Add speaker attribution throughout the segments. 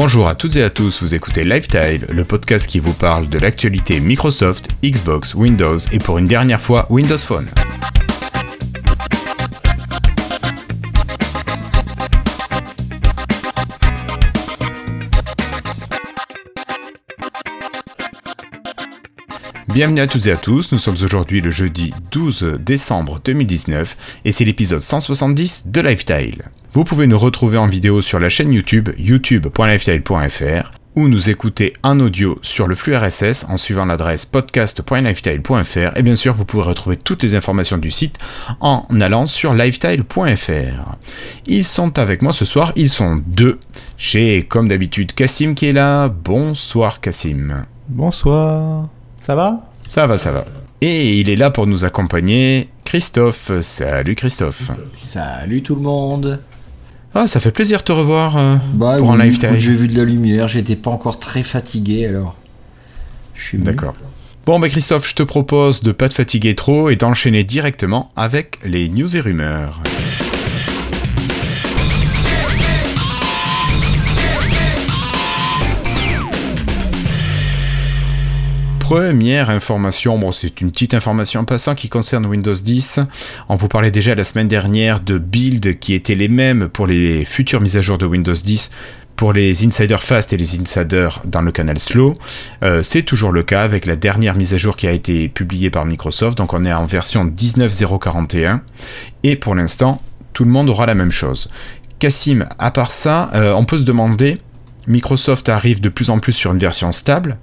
Speaker 1: Bonjour à toutes et à tous, vous écoutez Lifestyle, le podcast qui vous parle de l'actualité Microsoft, Xbox, Windows et pour une dernière fois Windows Phone. Bienvenue à toutes et à tous, nous sommes aujourd'hui le jeudi 12 décembre 2019 et c'est l'épisode 170 de Lifestyle. Vous pouvez nous retrouver en vidéo sur la chaîne YouTube youtube.lifestyle.fr ou nous écouter en audio sur le flux RSS en suivant l'adresse podcast.lifestyle.fr et bien sûr vous pouvez retrouver toutes les informations du site en allant sur lifestyle.fr. Ils sont avec moi ce soir, ils sont deux. J'ai comme d'habitude Cassim qui est là. Bonsoir Cassim.
Speaker 2: Bonsoir. Ça va?
Speaker 1: Ça va, ça va. Et il est là pour nous accompagner, Christophe. Salut Christophe.
Speaker 3: Salut tout le monde.
Speaker 1: Ah, ça fait plaisir de te revoir euh,
Speaker 3: Bah
Speaker 1: pour un live.
Speaker 3: J'ai vu de la lumière, j'étais pas encore très fatigué alors. Je suis.
Speaker 1: D'accord. Bon, bah Christophe, je te propose de pas te fatiguer trop et d'enchaîner directement avec les news et rumeurs. Première information, c'est une petite information en passant qui concerne Windows 10. On vous parlait déjà la semaine dernière de builds qui étaient les mêmes pour les futures mises à jour de Windows 10 pour les insiders fast et les insiders dans le canal slow. Euh, c'est toujours le cas avec la dernière mise à jour qui a été publiée par Microsoft. Donc on est en version 19.041 et pour l'instant tout le monde aura la même chose. Cassim, à part ça, euh, on peut se demander, Microsoft arrive de plus en plus sur une version stable.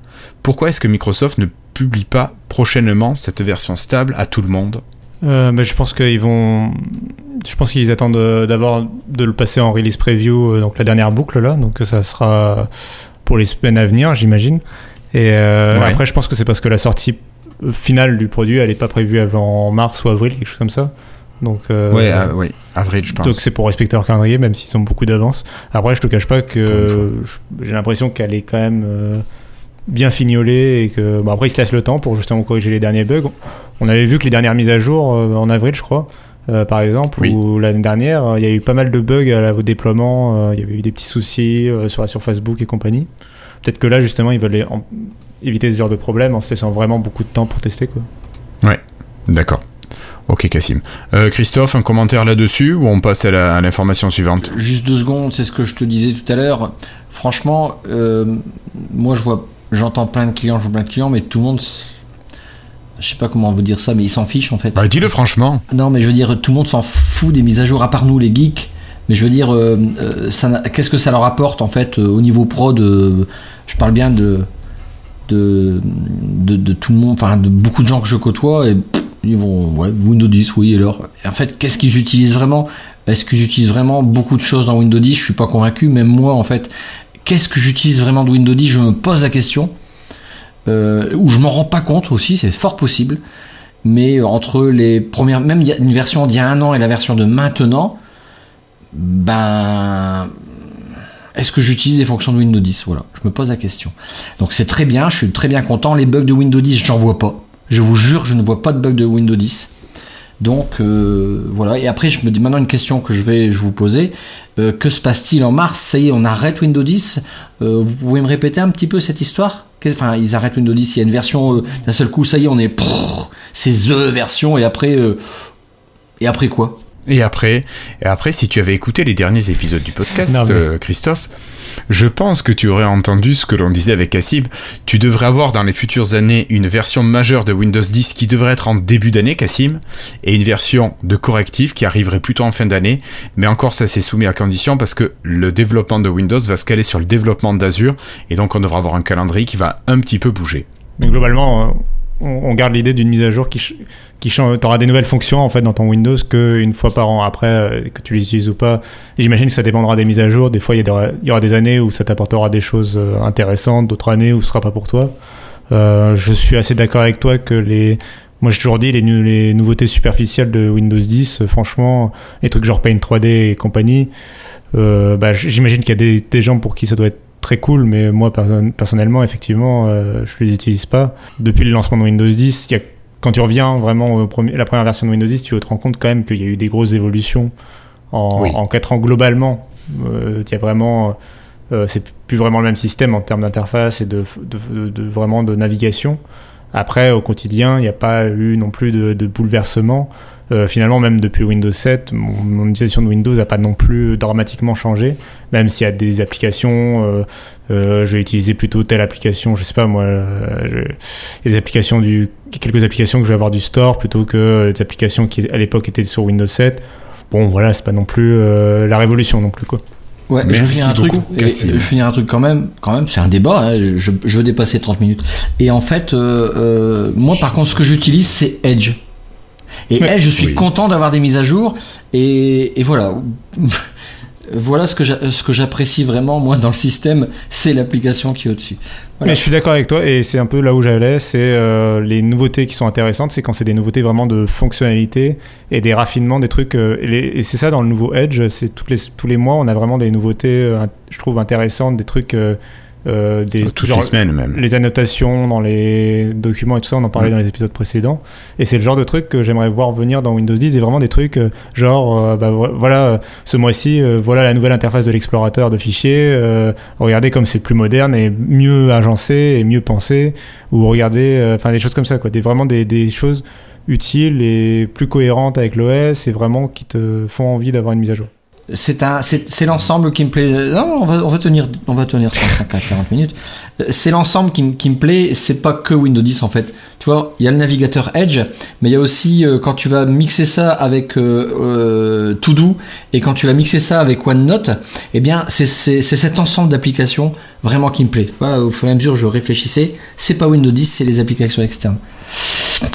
Speaker 1: Pourquoi est-ce que Microsoft ne publie pas prochainement cette version stable à tout le monde
Speaker 2: Euh, bah, Je pense qu'ils vont. Je pense qu'ils attendent euh, d'avoir de le passer en release preview, euh, donc la dernière boucle là. Donc ça sera pour les semaines à venir, j'imagine. Et euh,
Speaker 1: Ouais.
Speaker 2: après, je pense que c'est parce que la sortie finale du produit, elle n'est pas prévue avant mars ou avril, quelque chose comme ça. Donc, euh,
Speaker 1: Ouais, oui, avril, je pense.
Speaker 2: Donc c'est pour respecter leur calendrier, même s'ils ont beaucoup d'avance. Après, je te cache pas que j'ai l'impression qu'elle est quand même bien fignolée et que bon, après ils se laissent le temps pour justement corriger les derniers bugs. On avait vu que les dernières mises à jour euh, en avril, je crois, euh, par exemple,
Speaker 1: Oui.
Speaker 2: ou l'année dernière, euh, il y a eu pas mal de bugs à la- au déploiement. euh, Il y avait eu des petits soucis euh, sur la sur Facebook et compagnie. Peut-être que là justement ils veulent les- en- éviter ce genre de problème en se laissant vraiment beaucoup de temps pour tester quoi.
Speaker 1: D'accord. Ok, Cassim. Euh, Christophe, un commentaire là-dessus ou on passe à l'information suivante?
Speaker 3: Juste deux secondes, c'est ce que je te disais tout à l'heure. Franchement, euh, moi je vois, j'entends plein de clients, je plein de clients, mais tout le monde, je sais pas comment vous dire ça, mais ils s'en fichent en fait.
Speaker 1: Bah, dis-le franchement.
Speaker 3: Non, mais je veux dire, tout le monde s'en fout des mises à jour, à part nous les geeks. Mais je veux dire, euh, euh, qu'est-ce que ça leur apporte en fait euh, au niveau prod euh, Je parle bien de de, de de tout le monde, enfin de beaucoup de gens que je côtoie et pff, ils vont ouais Windows 10, oui. Et alors, en fait, qu'est-ce qu'ils utilisent vraiment? Est-ce que j'utilise vraiment beaucoup de choses dans Windows 10 Je suis pas convaincu. Même moi, en fait, qu'est-ce que j'utilise vraiment de Windows 10 Je me pose la question. Euh, ou je m'en rends pas compte aussi, c'est fort possible mais entre les premières, même une version d'il y a un an et la version de maintenant, ben, est-ce que j'utilise les fonctions de Windows 10 Voilà, je me pose la question. Donc c'est très bien, je suis très bien content. Les bugs de Windows 10, j'en vois pas. Je vous jure, je ne vois pas de bugs de Windows 10. Donc euh, voilà. Et après, je me dis maintenant une question que je vais je vous poser. Euh, que se passe-t-il en mars? Ça y est, on arrête Windows 10. Euh, vous pouvez me répéter un petit peu cette histoire? Enfin, ils arrêtent Windows 10. Il y a une version d'un seul coup. Ça y est, on est. C'est the version. Et après, et après quoi?
Speaker 1: Et après, et après, si tu avais écouté les derniers épisodes du podcast,
Speaker 2: Non, mais-
Speaker 1: euh, Christophe, je pense que tu aurais entendu ce que l'on disait avec Cassim. Tu devrais avoir dans les futures années une version majeure de Windows 10 qui devrait être en début d'année, Cassim, et une version de correctif qui arriverait plutôt en fin d'année. Mais encore, ça c'est soumis à condition parce que le développement de Windows va se caler sur le développement d'Azure, et donc on devra avoir un calendrier qui va un petit peu bouger.
Speaker 2: Mais globalement, euh, on, garde l'idée d'une mise à jour qui, qui change. T'auras des nouvelles fonctions en fait dans ton Windows qu'une fois par an. Après, euh, que tu les utilises ou pas. J'imagine que ça dépendra des mises à jour. Des fois, il y, y aura des années où ça t'apportera des choses euh, intéressantes, d'autres années où ce sera pas pour toi. Euh, je suis assez d'accord avec toi que les. Moi, j'ai toujours dit les, les nouveautés superficielles de Windows 10, euh, franchement, les trucs genre Paint 3D et compagnie, bah, j'imagine qu'il y a des, des gens pour qui ça doit être très cool, mais moi perso- personnellement, effectivement, euh, je les utilise pas. Depuis le lancement de Windows 10, il y a, quand tu reviens vraiment au premier, la première version de Windows 10, tu te rends compte quand même qu'il y a eu des grosses évolutions en,
Speaker 1: Oui.
Speaker 2: en 4 ans globalement. Euh, il y a vraiment c'est plus vraiment le même système en termes d'interface et de, de, vraiment de navigation. Après, au quotidien, il n'y a pas eu non plus de bouleversement. Euh, finalement, même depuis Windows 7, mon, utilisation de Windows n'a pas non plus dramatiquement changé, même s'il y a des applications, euh, euh, je vais utiliser plutôt telle application, je sais pas moi, il y a des applications du, quelques applications que je vais avoir du store plutôt que des applications qui à l'époque étaient sur Windows 7. Bon, voilà, c'est pas non plus la révolution non plus quoi.
Speaker 3: Ouais, je vais finir un truc. je finir un truc quand même. Quand même, c'est un débat. Hein, je, je, veux dépasser 30 minutes. Et en fait, moi, par contre, ce que j'utilise, c'est Edge. Et elle, je suis content d'avoir des mises à jour. Et, voilà. voilà ce que ce que j'apprécie vraiment moi dans le système, c'est l'application qui est au-dessus.
Speaker 2: Mais je suis d'accord avec toi et c'est un peu là où j'allais, c'est euh, les nouveautés qui sont intéressantes, c'est quand c'est des nouveautés vraiment de fonctionnalité et des raffinements, des trucs. Euh, et, c'est ça dans le nouveau Edge, c'est les tous les mois on a vraiment des nouveautés, euh, je trouve intéressantes, des trucs
Speaker 1: euh, des, Toutes les semaines même.
Speaker 2: Les annotations dans les documents et tout ça, on en parlait dans les épisodes précédents. Et c'est le genre de truc que j'aimerais voir venir dans Windows 10 et vraiment des trucs euh, genre, euh, bah, voilà, ce mois-ci, voilà la nouvelle interface de l'explorateur de fichiers. regardez comme c'est plus moderne et mieux agencé et mieux pensé. Ou regardez, enfin des choses comme ça, quoi. Des, vraiment des, des choses utiles et plus cohérentes avec l'OS et vraiment qui te font envie d'avoir une mise à jour
Speaker 3: c'est un c'est l'ensemble qui me plaît. Non on va on va tenir on va tenir 35 à 40 minutes. C'est l'ensemble qui, qui me plaît. C'est pas que Windows 10 en fait. Tu vois il y a le navigateur Edge mais il y a aussi euh, quand tu vas mixer ça avec euh, euh, To et quand tu vas mixer ça avec OneNote eh bien c'est c'est cet ensemble d'applications vraiment qui me plaît. Voilà, au fur et à mesure je réfléchissais. C'est pas Windows 10 c'est les applications externes.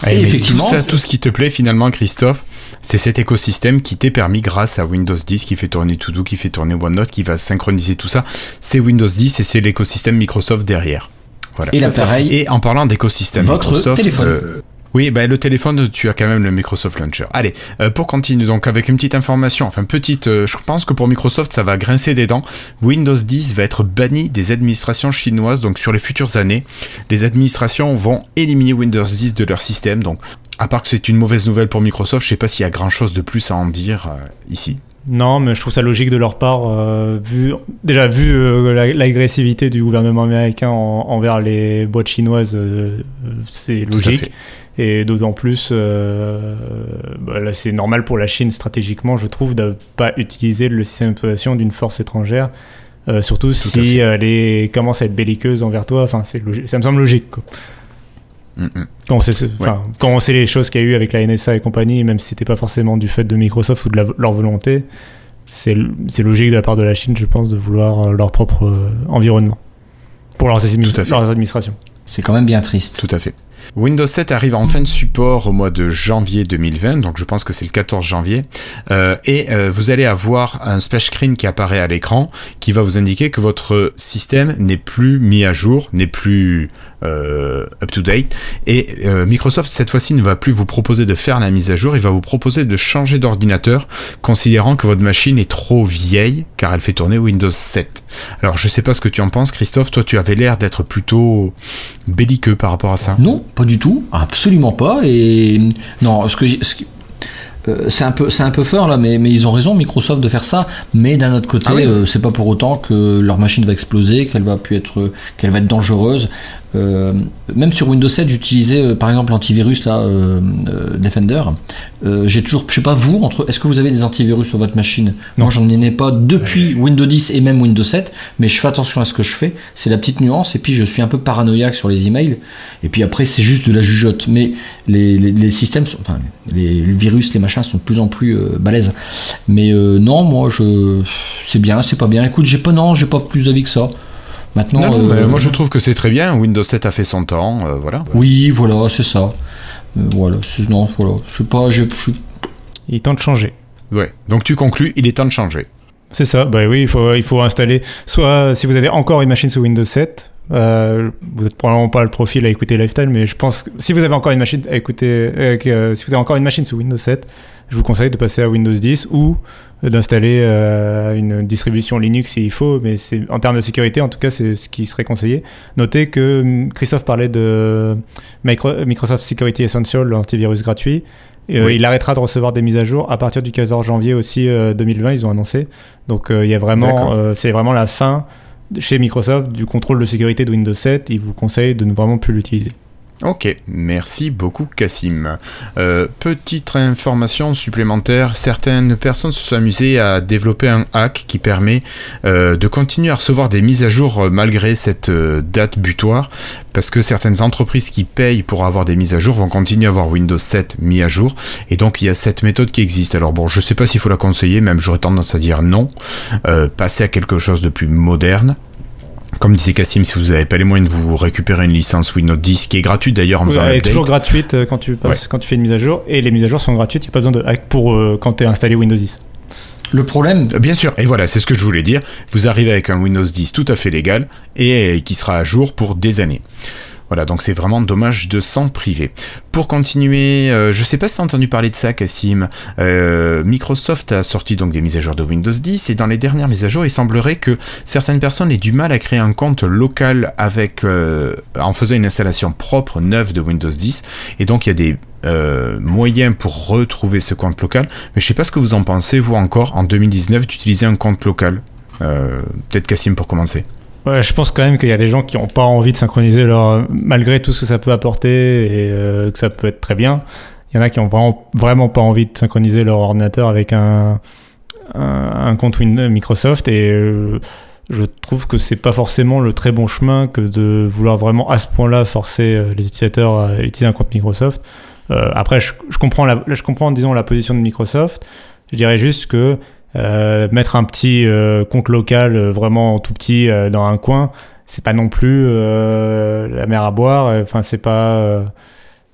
Speaker 1: Et, effectivement tout ça tout ce qui te plaît finalement Christophe c'est cet écosystème qui t'est permis grâce à Windows 10 qui fait tourner Todo, qui fait tourner OneNote, qui va synchroniser tout ça. C'est Windows 10 et c'est l'écosystème Microsoft derrière.
Speaker 3: Voilà. Et l'appareil.
Speaker 1: Et en parlant d'écosystème Microsoft, téléphone. Euh, oui, bah, le téléphone, tu as quand même le Microsoft Launcher. Allez, euh, pour continuer, donc avec une petite information, enfin petite, euh, je pense que pour Microsoft, ça va grincer des dents. Windows 10 va être banni des administrations chinoises, donc sur les futures années, les administrations vont éliminer Windows 10 de leur système. Donc à part que c'est une mauvaise nouvelle pour Microsoft, je sais pas s'il y a grand chose de plus à en dire euh, ici.
Speaker 2: Non, mais je trouve ça logique de leur part, euh, vu déjà vu euh, l'agressivité du gouvernement américain envers les boîtes chinoises, c'est logique. Et d'autant plus, bah, c'est normal pour la Chine stratégiquement, je trouve, de ne pas utiliser le système d'exploitation d'une force étrangère, surtout si elle est, commence à être belliqueuse envers toi. Enfin, ça me semble logique. Quoi. Quand, on sait, quand on sait les choses qu'il y a eu avec la NSA et compagnie, même si c'était pas forcément du fait de Microsoft ou de leur volonté, c'est logique de la part de la Chine, je pense, de vouloir euh, leur propre euh, environnement pour leurs, leurs administrations.
Speaker 3: C'est quand même bien triste.
Speaker 1: Tout à fait. Windows 7 arrive en fin de support au mois de janvier 2020, donc je pense que c'est le 14 janvier, euh, et euh, vous allez avoir un splash screen qui apparaît à l'écran qui va vous indiquer que votre système n'est plus mis à jour, n'est plus euh, up-to-date, et Microsoft cette fois-ci ne va plus vous proposer de faire la mise à jour, il va vous proposer de changer d'ordinateur, considérant que votre machine est trop vieille, car elle fait tourner Windows 7. Alors je sais pas ce que tu en penses Christophe, toi tu avais l'air d'être plutôt belliqueux par rapport à ça.
Speaker 3: Pas du tout, absolument pas. Et non, ce que, euh, c'est un peu c'est un peu fort là mais, mais ils ont raison Microsoft de faire ça mais d'un autre côté ah euh, c'est pas pour autant que leur machine va exploser qu'elle va pu être qu'elle va être dangereuse euh, même sur Windows 7, j'utilisais euh, par exemple l'antivirus là, euh, Defender. j'ai toujours, je sais pas vous, entre, est-ce que vous avez des antivirus sur votre machine? Non. Moi, j'en ai pas depuis Windows 10 et même Windows 7, mais je fais attention à ce que je fais. C'est la petite nuance. Et puis, je suis un peu paranoïaque sur les emails. Et puis après, c'est juste de la jugeote. Mais les, les, systèmes, sont, enfin, les, virus, les machins sont de plus en plus balèzes. Mais non, moi, je, c'est bien, c'est pas bien. Écoute, j'ai pas non, j'ai pas plus d'avis que ça.
Speaker 1: Maintenant, euh, moi je trouve que c'est très bien. Windows 7 a fait son temps, euh, voilà.
Speaker 3: Oui, voilà, c'est ça. Euh, voilà, non, voilà. Je sais pas, je,
Speaker 2: Il est temps de changer.
Speaker 1: Ouais. Donc tu conclus, il est temps de changer.
Speaker 2: C'est ça. Bah oui, il faut, il faut installer. Soit si vous avez encore une machine sous Windows 7, vous n'êtes probablement pas le profil à écouter Lifestyle, mais je pense que si vous avez encore une machine à écouter, si vous avez encore une machine sous Windows 7, je vous conseille de passer à Windows 10 ou d'installer euh, une distribution Linux s'il faut, mais c'est en termes de sécurité, en tout cas, c'est ce qui serait conseillé. Notez que hum, Christophe parlait de Microsoft Security Essential, l'antivirus gratuit. Euh, il arrêtera de recevoir des mises à jour à partir du 14 janvier aussi 2020, euh, ils ont annoncé. Donc il y a vraiment, c'est vraiment la fin chez Microsoft du contrôle de sécurité de Windows 7, ils vous conseillent de ne vraiment plus l'utiliser.
Speaker 1: Ok, merci beaucoup Cassim. Euh, petite information supplémentaire, certaines personnes se sont amusées à développer un hack qui permet euh, de continuer à recevoir des mises à jour euh, malgré cette date butoir, parce que certaines entreprises qui payent pour avoir des mises à jour vont continuer à avoir Windows 7 mis à jour, et donc il y a cette méthode qui existe. Alors bon, je sais pas s'il faut la conseiller, même j'aurais tendance à dire non, passer à quelque chose de plus moderne, comme disait Cassim, si vous n'avez pas les moyens de vous récupérer une licence Windows 10 qui est gratuite d'ailleurs en
Speaker 2: faisant Elle est toujours gratuite euh, quand tu, quand tu fais une mise à jour et les mises à jour sont gratuites, il n'y a pas besoin de hack pour euh, quand tu es installé Windows 10.
Speaker 3: Le problème
Speaker 1: euh, Bien sûr, et voilà, c'est ce que je voulais dire. Vous arrivez avec un Windows 10 tout à fait légal et qui sera à jour pour des années. Voilà, donc c'est vraiment dommage de s'en priver. Pour continuer, euh, je sais pas si tu as entendu parler de ça, Cassim. Euh, Microsoft a sorti donc des mises à jour de Windows 10 et dans les dernières mises à jour, il semblerait que certaines personnes aient du mal à créer un compte local avec euh, en faisant une installation propre neuve de Windows 10 et donc il y a des moyens pour retrouver ce compte local. Mais je sais pas ce que vous en pensez, vous encore en 2019 d'utiliser un compte local. Peut-être Cassim pour commencer.
Speaker 2: Je pense quand même qu'il y a des gens qui n'ont pas envie de synchroniser leur. malgré tout ce que ça peut apporter et euh, que ça peut être très bien. Il y en a qui ont vraiment, vraiment pas envie de synchroniser leur ordinateur avec un, un, compte Windows Microsoft et euh, je trouve que c'est pas forcément le très bon chemin que de vouloir vraiment à ce point-là forcer euh, les utilisateurs à utiliser un compte Microsoft. après, je, comprends la, je comprends, disons, la position de Microsoft. Je dirais juste que mettre un petit euh, compte local euh, vraiment tout petit dans un coin, c'est pas non plus la mer à boire. Enfin, c'est pas.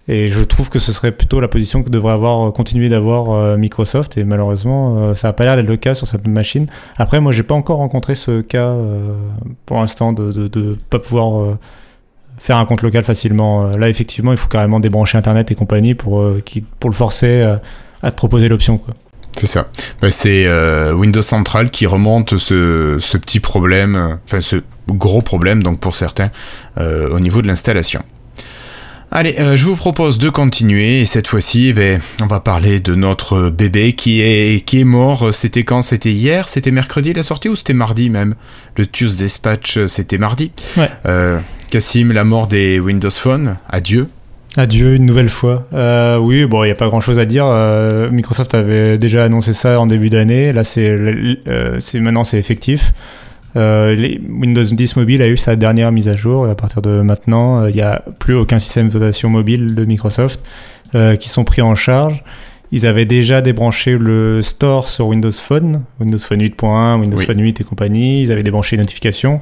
Speaker 2: et je trouve que ce serait plutôt la position que devrait avoir continuer d'avoir Microsoft. Et malheureusement, ça a pas l'air d'être le cas sur cette machine. Après, moi, j'ai pas encore rencontré ce cas pour l'instant de, de, pas pouvoir faire un compte local facilement. Là, effectivement, il faut carrément débrancher Internet et compagnie pour, pour le forcer à te proposer l'option.
Speaker 1: C'est ça. Bah, c'est euh, Windows Central qui remonte ce, ce, petit problème, enfin ce gros problème donc pour certains euh, au niveau de l'installation. Allez, euh, je vous propose de continuer et cette fois-ci, eh ben, on va parler de notre bébé qui est, qui est mort. C'était quand? C'était hier? C'était mercredi la sortie? Ou c'était mardi même? Le Tuesday Dispatch, c'était mardi.
Speaker 2: Ouais.
Speaker 1: Cassim, la mort des Windows Phone, adieu.
Speaker 2: Adieu une nouvelle fois. Euh, oui, bon, il n'y a pas grand-chose à dire. Euh, Microsoft avait déjà annoncé ça en début d'année. Là, c'est euh, maintenant c'est effectif. Les Windows 10 Mobile a eu sa dernière mise à jour et à partir de maintenant, il n'y a plus aucun système d'exploitation mobile de Microsoft qui sont pris en charge. Ils avaient déjà débranché le store sur Windows Phone, Windows Phone 8.1, Windows Phone 8 et compagnie. Ils avaient débranché les notifications.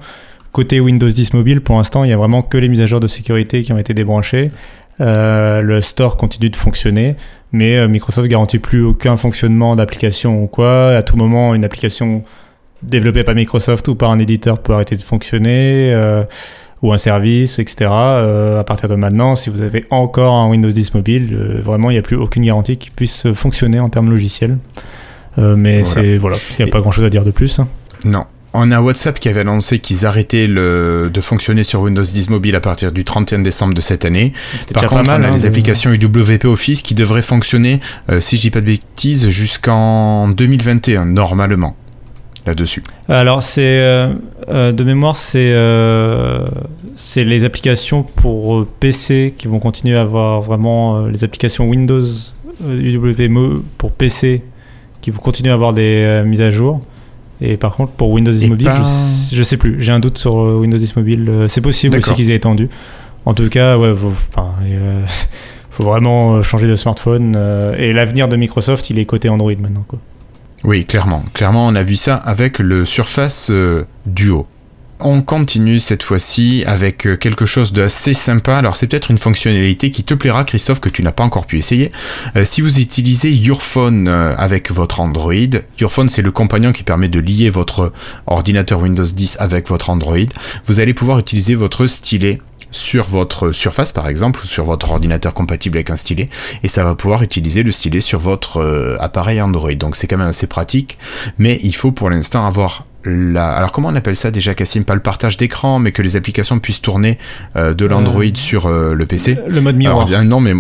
Speaker 2: Côté Windows 10 Mobile, pour l'instant, il n'y a vraiment que les mises à jour de sécurité qui ont été débranchées. Euh, le store continue de fonctionner, mais euh, Microsoft garantit plus aucun fonctionnement d'application ou quoi. À tout moment, une application développée par Microsoft ou par un éditeur peut arrêter de fonctionner, euh, ou un service, etc. à partir de maintenant, si vous avez encore un Windows 10 mobile, vraiment, il n'y a plus aucune garantie qui puisse fonctionner en termes logiciels. mais c'est voilà, il n'y a pas grand chose à dire de plus. Hein.
Speaker 1: Non, on a WhatsApp qui avait annoncé qu'ils arrêtaient le, de fonctionner sur Windows 10 Mobile à partir du 31 décembre de cette année. Par contre, on a hein, les applications UWP Office qui devraient fonctionner, euh, si je dis pas de bêtises, jusqu'en 2021, normalement, là-dessus.
Speaker 2: Alors, c'est euh, euh, de mémoire, c'est c'est les applications pour PC qui vont continuer à avoir vraiment les applications Windows UWP pour PC qui vont continuer à avoir des mises à jour. Et par contre, pour Windows 10 Mobile, je, sais plus. J'ai un doute sur euh, Windows 10 Mobile. Euh, c'est possible aussi qu'ils aient étendu. En tout cas, ouais, faut, euh, faut vraiment changer de smartphone. et l'avenir de Microsoft, il est côté Android maintenant. Quoi.
Speaker 1: Oui, clairement. Clairement, on a vu ça avec le Surface Duo on continue cette fois-ci avec euh, quelque chose d'assez sympa. Alors c'est peut-être une fonctionnalité qui te plaira Christophe que tu n'as pas encore pu essayer. Euh, si vous utilisez Yourphone euh, avec votre Android, Yourphone c'est le compagnon qui permet de lier votre ordinateur Windows 10 avec votre Android, vous allez pouvoir utiliser votre stylet sur votre surface par exemple ou sur votre ordinateur compatible avec un stylet et ça va pouvoir utiliser le stylet sur votre appareil Android donc c'est quand même assez pratique mais il faut pour l'instant avoir alors comment on appelle ça déjà Cassim? Pas le partage d'écran, mais que les applications puissent tourner euh, de l'Android euh, sur euh, le PC.
Speaker 2: Le mode miroir.
Speaker 1: non, mais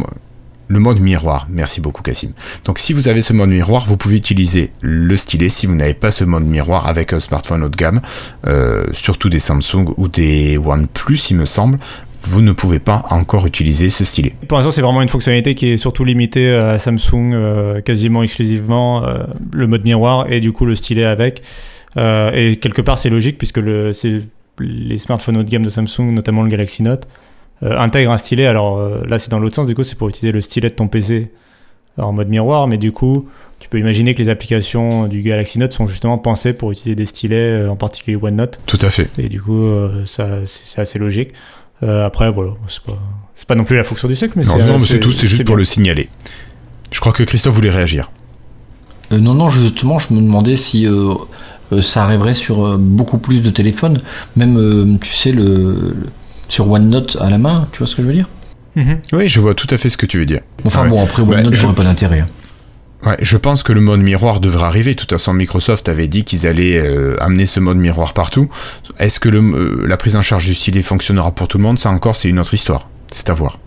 Speaker 1: le mode miroir. Merci beaucoup Cassim. Donc si vous avez ce mode miroir, vous pouvez utiliser le stylet si vous n'avez pas ce mode miroir avec un smartphone haut de gamme, euh, surtout des Samsung ou des OnePlus il me semble. Vous ne pouvez pas encore utiliser ce stylet.
Speaker 2: Pour l'instant, c'est vraiment une fonctionnalité qui est surtout limitée à Samsung, euh, quasiment exclusivement euh, le mode miroir et du coup le stylet avec. et quelque part, c'est logique puisque le, les smartphones haut de gamme de Samsung, notamment le Galaxy Note, intègre un stylet. Alors euh, là, c'est dans l'autre sens, du coup, c'est pour utiliser le stylet de ton PC en mode miroir, mais du coup, tu peux imaginer que les applications du Galaxy Note sont justement pensées pour utiliser des stylets, euh, en particulier OneNote.
Speaker 1: Tout à fait.
Speaker 2: Et du coup, ça, c'est assez logique. après, voilà, c'est pas, pas, non plus la fonction du siècle, mais
Speaker 1: c'est. Non, c'est tout, c'est juste pour le signaler. Je crois que Christophe voulait réagir.
Speaker 3: non, non, justement, je me demandais si ça arriverait sur beaucoup plus de téléphones. Même, tu sais, le, sur OneNote à la main, tu vois ce que je veux dire
Speaker 1: mhm. Oui, je vois tout à fait ce que tu veux dire.
Speaker 3: Enfin bon, après OneNote, j'aurais pas d'intérêt. Hein.
Speaker 1: Ouais, je pense que le mode miroir devrait arriver. De toute façon, Microsoft avait dit qu'ils allaient euh, amener ce mode miroir partout. Est-ce que le, euh, la prise en charge du stylet fonctionnera pour tout le monde? Ça encore, c'est une autre histoire. C'est à voir.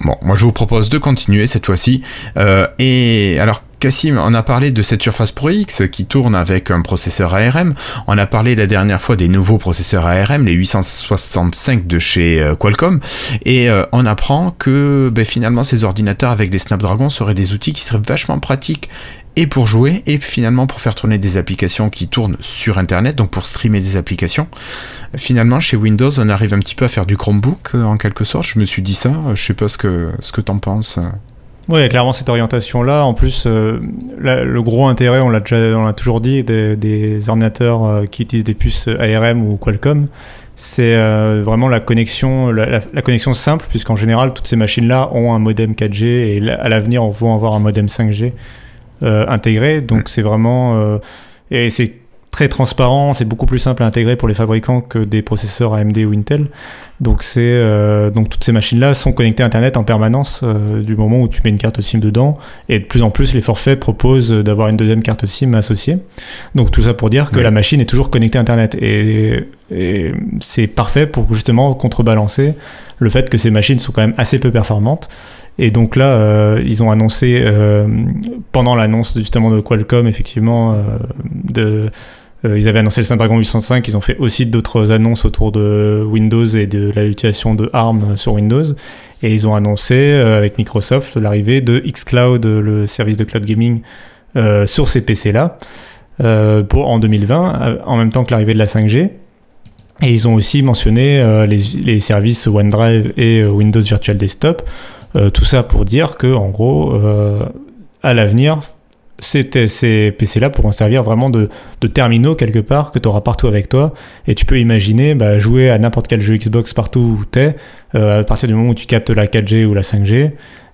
Speaker 1: Bon, moi je vous propose de continuer cette fois-ci. Euh, et alors, Cassim, on a parlé de cette Surface Pro X qui tourne avec un processeur ARM. On a parlé la dernière fois des nouveaux processeurs ARM, les 865 de chez euh, Qualcomm. Et euh, on apprend que ben, finalement ces ordinateurs avec des Snapdragon seraient des outils qui seraient vachement pratiques et pour jouer et finalement pour faire tourner des applications qui tournent sur internet, donc pour streamer des applications. Finalement, chez Windows, on arrive un petit peu à faire du Chromebook euh, en quelque sorte. Je me suis dit ça, je sais pas ce que, ce que t'en penses.
Speaker 2: Oui, il y a clairement cette orientation-là. En plus, euh, le gros intérêt, on l'a déjà, on l'a toujours dit, des, ordinateurs euh, qui utilisent des puces ARM ou Qualcomm, c'est euh, vraiment la connexion, la, connexion simple, puisqu'en général, toutes ces machines-là ont un modem 4G et à l'avenir, vont avoir un modem 5G intégré. Donc, c'est vraiment et c'est très transparent, c'est beaucoup plus simple à intégrer pour les fabricants que des processeurs AMD ou Intel. Donc, c'est, euh, donc toutes ces machines-là sont connectées à Internet en permanence euh, du moment où tu mets une carte SIM dedans. Et de plus en plus, les forfaits proposent d'avoir une deuxième carte SIM associée. Donc tout ça pour dire que la machine est toujours connectée à Internet. Et, et c'est parfait pour justement contrebalancer le fait que ces machines sont quand même assez peu performantes. Et donc là, euh, ils ont annoncé, pendant l'annonce justement de Qualcomm, effectivement, de ils avaient annoncé le Snapdragon 805, ils ont fait aussi d'autres annonces autour de Windows et de l'utilisation de ARM sur Windows. Et ils ont annoncé euh, avec Microsoft l'arrivée de xCloud, le service de cloud gaming, euh, sur ces PC-là en 2020, en même temps que l'arrivée de la 5G. Et ils ont aussi mentionné les, les, services OneDrive et Windows Virtual Desktop. tout ça pour dire que, en gros, à l'avenir, ces, PC-là pourront servir vraiment de, terminaux quelque part que tu auras partout avec toi. Et tu peux imaginer bah, jouer à n'importe quel jeu Xbox partout où tu es, euh, à partir du moment où tu captes la 4G ou la 5G.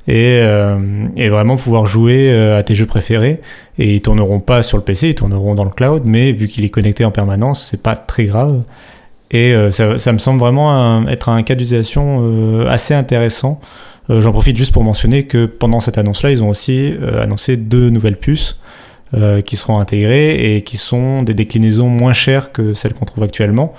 Speaker 2: Euh, et, vraiment pouvoir jouer euh, à tes jeux préférés. Et ils tourneront pas sur le PC, ils tourneront dans le cloud, mais vu qu'il est connecté en permanence, c'est pas très grave. Et ça, ça, me semble vraiment être un cas d'utilisation assez intéressant j'en profite juste pour mentionner que pendant cette annonce-là, ils ont aussi euh, annoncé deux nouvelles puces euh, qui seront intégrées et qui sont des déclinaisons moins chères que celles qu'on trouve actuellement.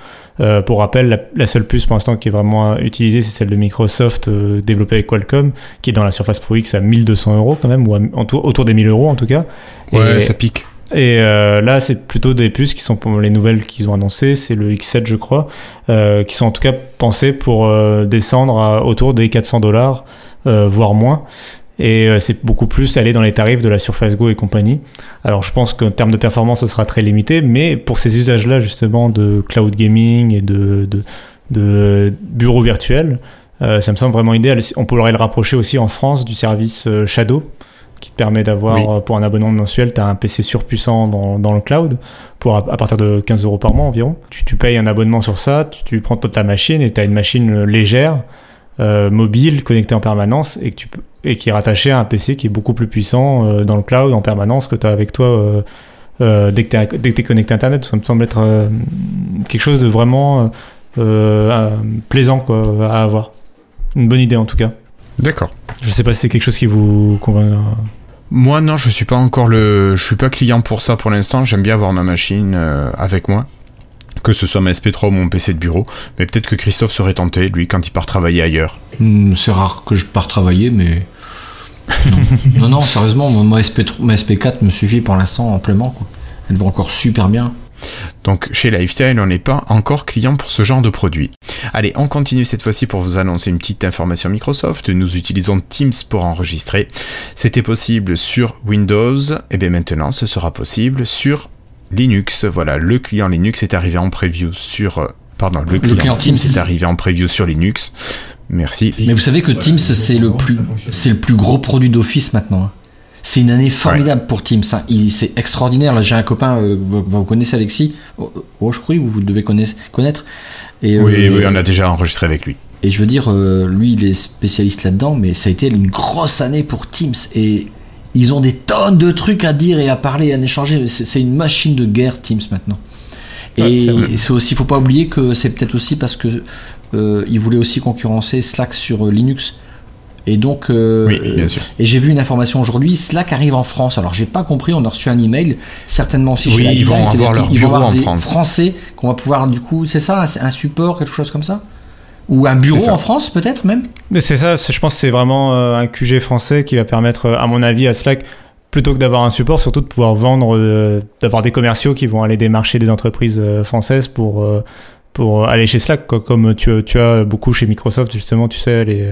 Speaker 2: pour rappel, la, seule puce pour l'instant qui est vraiment utilisée, c'est celle de Microsoft développée avec Qualcomm, qui est dans la Surface Pro X à 1200 euros quand même, ou autour des 1000 euros en tout cas.
Speaker 1: Ouais, ça pique.
Speaker 2: Et là, c'est plutôt des puces qui sont pour les nouvelles qu'ils ont annoncées, c'est le X7 je crois, qui sont en tout cas pensées pour descendre à autour des 400 dollars euh, voire moins. Et euh, c'est beaucoup plus aller dans les tarifs de la Surface Go et compagnie. Alors je pense qu'en termes de performance, ce sera très limité, mais pour ces usages-là, justement, de cloud gaming et de, de, de bureaux virtuels, euh, ça me semble vraiment idéal. On pourrait le rapprocher aussi en France du service Shadow, qui te permet d'avoir, pour un abonnement mensuel, tu as un PC surpuissant dans, dans, le cloud, pour à, partir de 15 euros par mois environ. Tu, tu payes un abonnement sur ça, tu, tu prends ta machine et tu as une machine légère euh, mobile, connecté en permanence et, que tu et qui est rattaché à un PC qui est beaucoup plus puissant euh, dans le cloud en permanence que tu as avec toi euh, dès que tu es, connecté à Internet. Ça me semble être quelque chose de vraiment plaisant quoi, à avoir. Une bonne idée en tout cas.
Speaker 1: D'accord.
Speaker 2: Je sais pas si c'est quelque chose qui vous convainc.
Speaker 1: Moi non, je suis pas encore le, je suis pas client pour ça pour l'instant. J'aime bien avoir ma machine avec moi que ce soit ma SP3 ou mon PC de bureau, mais peut-être que Christophe serait tenté, lui, quand il part travailler ailleurs.
Speaker 3: Hmm, c'est rare que je parte travailler, mais non, non, sérieusement, ma, SP, ma SP4 me suffit pour l'instant amplement. Quoi. Elle va encore super bien.
Speaker 1: Donc chez Lifestyle, on n'est pas encore client pour ce genre de produit. Allez, on continue cette fois-ci pour vous annoncer une petite information Microsoft. Nous utilisons Teams pour enregistrer. C'était possible sur Windows, et bien maintenant ce sera possible sur Linux. Voilà, le client Linux est arrivé en preview sur... Euh, pardon, le client, Teams est arrivé en preview sur Linux. Merci.
Speaker 3: Mais vous savez que Teams, c'est le, plus, c'est le plus gros produit d'Office maintenant. C'est une année formidable pour Teams. Hein. C'est extraordinaire. Là, j'ai un copain, euh, vous, connaissez Alexis? Oh, oh, je crois que vous devez connaître.
Speaker 1: Et, euh, oui, on a déjà enregistré avec lui.
Speaker 3: Et je veux dire, euh, lui, il est spécialiste là-dedans, mais ça a été une grosse année pour Teams. Et ils ont des tonnes de trucs à dire et à parler, à échanger. C'est une machine de guerre, Teams, maintenant. Et c'est aussi, faut pas oublier que c'est peut-être aussi parce que euh, ils voulaient aussi concurrencer Slack sur Linux. Et donc,
Speaker 1: oui, bien sûr.
Speaker 3: et j'ai vu une information aujourd'hui, Slack arrive en France. Alors j'ai pas compris, on a reçu un email, certainement aussi
Speaker 1: oui, ils vont avoir leur bureau en France.
Speaker 3: Français qu'on va pouvoir du coup, c'est ça, un support, quelque chose comme ça? Ou un bureau en France peut-être même?
Speaker 2: C'est ça, je pense que c'est vraiment euh, un QG français qui va permettre, euh, à mon avis, à Slack, plutôt que d'avoir un support, surtout de pouvoir vendre, euh, d'avoir des commerciaux qui vont aller démarcher des entreprises françaises pour, pour aller chez Slack, comme tu, tu, as beaucoup chez Microsoft, justement, tu sais, les,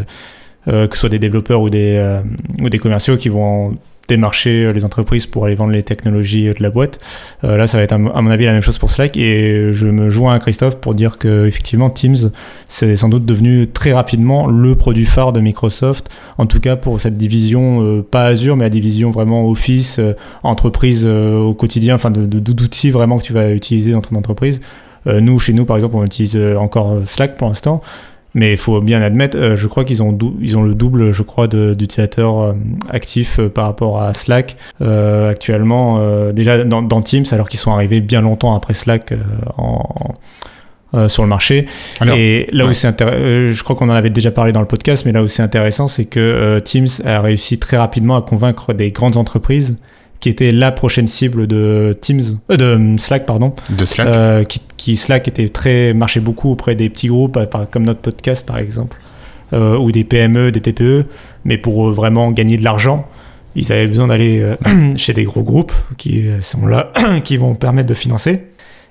Speaker 2: que ce soit des développeurs ou des, ou des commerciaux qui vont démarcher euh, les entreprises pour aller vendre les technologies euh, de la boîte. Euh, là, ça va être à mon avis la même chose pour Slack et je me joins à Christophe pour dire que effectivement Teams c'est sans doute devenu très rapidement le produit phare de Microsoft, en tout cas pour cette division pas Azure mais la division vraiment Office, entreprise au quotidien, enfin d'outils vraiment que tu vas utiliser dans ton entreprise. nous, chez nous, par exemple, on utilise encore Slack pour l'instant. Mais il faut bien admettre, euh, je crois qu'ils ont, ils ont le double, je crois, d'utilisateurs euh, actifs euh, par rapport à Slack actuellement. déjà dans, Teams, alors qu'ils sont arrivés bien longtemps après Slack en, sur le marché. et là où c'est intéressant, je crois qu'on en avait déjà parlé dans le podcast, mais là où c'est intéressant, c'est que Teams a réussi très rapidement à convaincre des grandes entreprises qui était la prochaine cible de Teams, euh, de euh, Slack pardon,
Speaker 1: de Slack,
Speaker 2: euh, qui, Slack était très marchait beaucoup auprès des petits groupes, comme notre podcast par exemple, ou des PME, des TPE, mais pour vraiment gagner de l'argent, ils avaient besoin d'aller chez des gros groupes qui sont là, qui vont permettre de financer.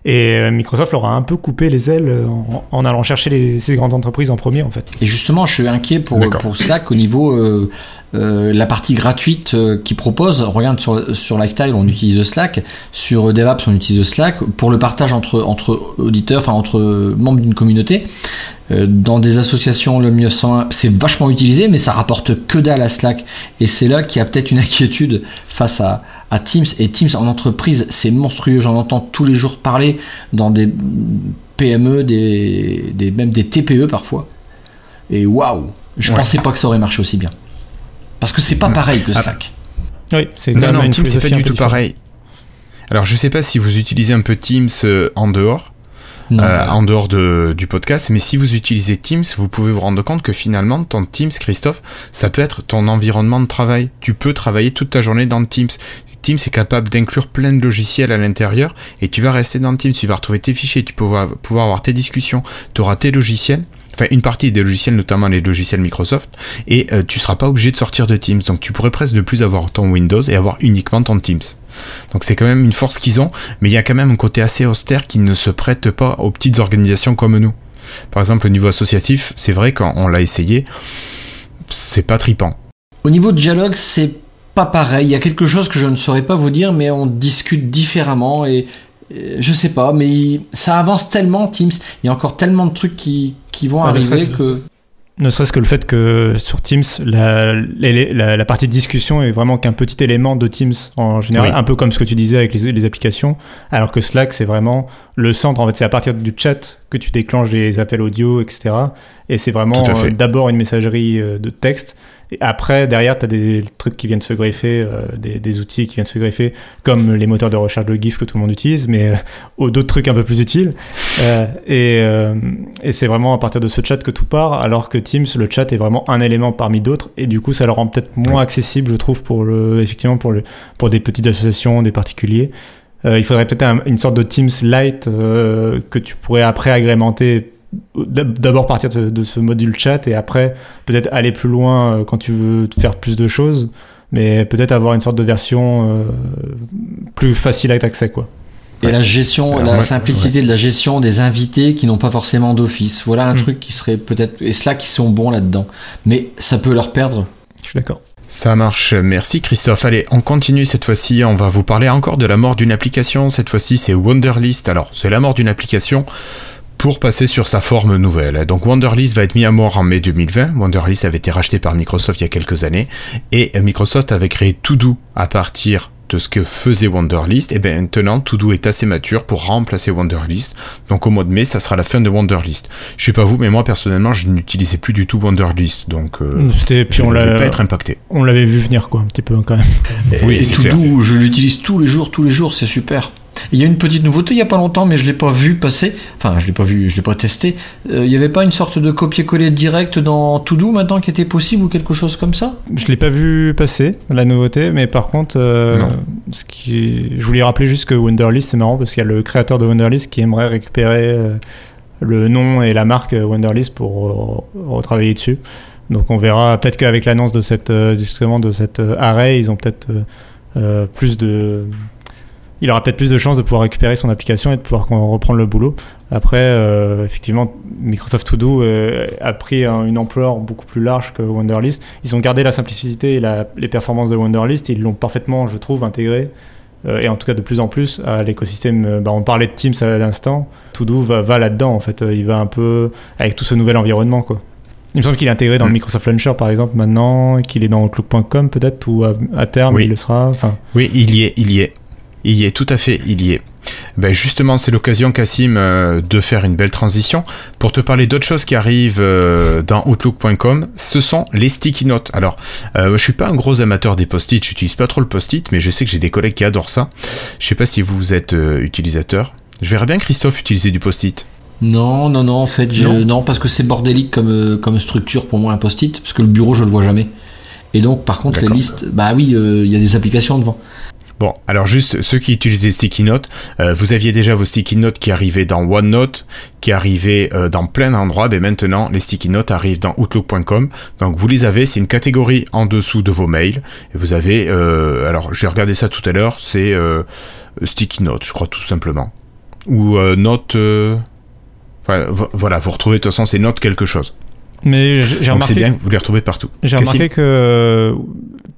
Speaker 2: Et Microsoft leur a un peu coupé les ailes en, allant chercher ces grandes entreprises en premier, en fait.
Speaker 3: Et justement, je suis inquiet pour, pour Slack au niveau euh, la partie gratuite euh, qui propose, regarde sur, sur on utilise Slack, sur DevApps, on utilise Slack, pour le partage entre, entre auditeurs, enfin entre membres d'une communauté. Euh, dans des associations, le 1901, c'est vachement utilisé, mais ça rapporte que dalle à Slack. Et c'est là qu'il y a peut-être une inquiétude face à, à Teams. Et Teams en entreprise, c'est monstrueux. J'en entends tous les jours parler dans des PME, des, des même des TPE parfois. Et waouh, je pensais pas que ça aurait marché aussi bien. Parce que c'est pas pareil que ah. Slack.
Speaker 2: Oui, c'est
Speaker 1: non, non, Teams c'est pas du tout pareil. Alors je sais pas si vous utilisez un peu Teams euh, en dehors, euh, en dehors de, du podcast, mais si vous utilisez Teams, vous pouvez vous rendre compte que finalement ton Teams, Christophe, ça peut être ton environnement de travail. Tu peux travailler toute ta journée dans Teams. Teams est capable d'inclure plein de logiciels à l'intérieur et tu vas rester dans Teams, tu vas retrouver tes fichiers, tu vas pouvoir avoir tes discussions, tu auras tes logiciels enfin une partie des logiciels, notamment les logiciels Microsoft, et euh, tu seras pas obligé de sortir de Teams. Donc tu pourrais presque de plus avoir ton Windows et avoir uniquement ton Teams. Donc c'est quand même une force qu'ils ont, mais il y a quand même un côté assez austère qui ne se prête pas aux petites organisations comme nous. Par exemple, au niveau associatif, c'est vrai qu'on l'a essayé, c'est pas tripant.
Speaker 3: Au niveau de dialogue, c'est pas pareil. Il y a quelque chose que je ne saurais pas vous dire, mais on discute différemment et euh, je sais pas, mais ça avance tellement Teams. Il y a encore tellement de trucs qui, qui vont arriver que.
Speaker 2: Ne serait-ce que le fait que sur Teams, la, la, partie de discussion est vraiment qu'un petit élément de Teams en général, un peu comme ce que tu disais avec les, les applications, alors que Slack, c'est vraiment le centre. En fait, c'est à partir du chat que tu déclenches des appels audio, etc. Et c'est vraiment euh, d'abord une messagerie euh, de texte et après, derrière, tu as des trucs qui viennent se greffer, euh, des, outils qui viennent se greffer, comme les moteurs de recherche de GIF que tout le monde utilise, mais euh, d'autres trucs un peu plus utiles. Et, et c'est vraiment à partir de ce chat que tout part, alors que Teams, le chat est vraiment un élément parmi d'autres, et du coup, ça le rend peut-être moins accessible, je trouve, pour le, effectivement, pour, le, pour des petites associations, des particuliers. Il faudrait peut-être une sorte de Teams Lite que tu pourrais après agrémenter d'abord partir de, ce module chat et après peut-être aller plus loin euh, quand tu veux faire plus de choses. mais peut-être avoir une sorte de version plus facile à accès, quoi.
Speaker 3: Et la gestion, la simplicité de la gestion des invités qui n'ont pas forcément d'office. Voilà un hmm. truc qui serait peut-être. Et Slack qui sont bons là-dedans. Mais ça peut leur perdre.
Speaker 2: Je suis d'accord.
Speaker 1: Ça marche, merci Christophe. Allez, on continue cette fois-ci, on va vous parler encore de la mort d'une application. Cette fois-ci, c'est Wonderlist. Alors, c'est la mort d'une application pour passer sur sa forme nouvelle. Donc Wonderlist va être mis à mort en mai 2020. Wonderlist avait été racheté par Microsoft il y a quelques années et Microsoft avait créé Todo à partir de ce que faisait Wonderlist, et bien maintenant Todo est assez mature pour remplacer Wonderlist. Donc au mois de mai, ça sera la fin de Wonderlist. Je sais pas vous, mais moi personnellement, je n'utilisais plus du tout Wonderlist, donc euh,
Speaker 2: c'était puis on
Speaker 1: pas être impacté.
Speaker 2: On l'avait vu venir quoi, un petit peu quand même.
Speaker 3: oui, et Todo, je l'utilise tous les jours, tous les jours, c'est super. Il y a une petite nouveauté il n'y a pas longtemps, mais je ne l'ai pas vu passer. Enfin, je l'ai pas vu, je l'ai pas testé. Euh, il n'y avait pas une sorte de copier-coller direct dans To maintenant qui était possible ou quelque chose comme ça?
Speaker 2: Je l'ai pas vu passer, la nouveauté, mais par contre, euh, ce qui... je voulais rappeler juste que Wonderlist, c'est marrant parce qu'il y a le créateur de Wonderlist qui aimerait récupérer euh, le nom et la marque Wonderlist pour retravailler dessus. Donc on verra, peut-être qu'avec l'annonce de cette, justement, de cet arrêt, ils ont peut-être plus de il aura peut-être plus de chances de pouvoir récupérer son application et de pouvoir reprendre le boulot. Après, euh, effectivement, Microsoft To Do euh, a pris une ampleur beaucoup plus large que Wonderlist. Ils ont gardé la simplicité et les performances de Wonderlist. Ils l'ont parfaitement, je trouve, intégré. Euh, et en tout cas, de plus en plus à l'écosystème. Bah, on parlait de Teams à l'instant. To Do va, va là-dedans, en fait. Il va un peu avec tout ce nouvel environnement, quoi. Il me semble qu'il est intégré dans le mm. Microsoft Launcher, par exemple, maintenant, qu'il est dans Outlook.com, peut-être, ou à, terme, il le sera. Enfin...
Speaker 1: Oui, il y est, il y est. Il y est, tout à fait, il y est. Ben justement, c'est l'occasion, Cassim, euh, de faire une belle transition pour te parler d'autres choses qui arrivent euh, dans Outlook.com. Ce sont les sticky notes. Alors, euh, je suis pas un gros amateur des post-it, j'utilise pas trop le post-it, mais je sais que j'ai des collègues qui adorent ça. Je sais pas si vous êtes utilisateur. Je verrais bien Christophe utiliser du post-it.
Speaker 3: Non, non, non, en fait, non. non. parce que c'est bordélique comme, comme structure pour moi un post-it, parce que le bureau je le vois jamais. Et donc, par contre, les listes, bah oui, il y a des applications devant.
Speaker 1: Bon, alors juste ceux qui utilisent les sticky notes, euh, vous aviez déjà vos sticky notes qui arrivaient dans OneNote, qui arrivaient euh, dans plein d'endroits, mais maintenant les sticky notes arrivent dans Outlook.com. Donc vous les avez, c'est une catégorie en dessous de vos mails. Et vous avez, euh, alors j'ai regardé ça tout à l'heure, c'est sticky notes, je crois tout simplement, ou note. Enfin, voilà, vous retrouvez de toute façon c'est note quelque chose.
Speaker 2: Mais j'ai remarqué.
Speaker 1: C'est bien, vous les retrouvez partout.
Speaker 2: J'ai remarqué que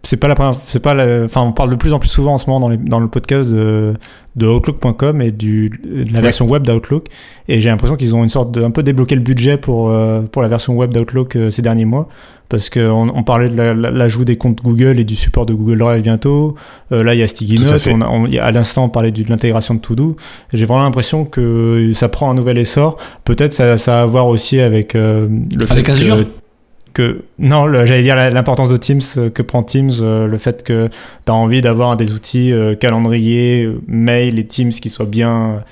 Speaker 2: c'est pas la première, c'est pas enfin on parle de plus en plus souvent en ce moment dans, les, dans le podcast de, de Outlook.com et du, de la version web d'Outlook. Et j'ai l'impression qu'ils ont une sorte de un peu débloqué le budget pour euh, pour la version web d'Outlook euh, ces derniers mois. Parce qu'on on parlait de l'ajout des comptes Google et du support de Google Drive bientôt. Euh, là il y a Sticky Notes on, à l'instant on parlait de l'inintégration de To-Do j'ai vraiment l'impression que ça prend un nouvel essor. Peut-être ça, ça a à voir aussi avec le
Speaker 3: avec fait Azure?
Speaker 2: Non, j'allais dire l'importance de Teams euh, que prend Teams, euh, le fait que tu as envie d'avoir des outils euh, calendrier, mail et Teams qui soient bien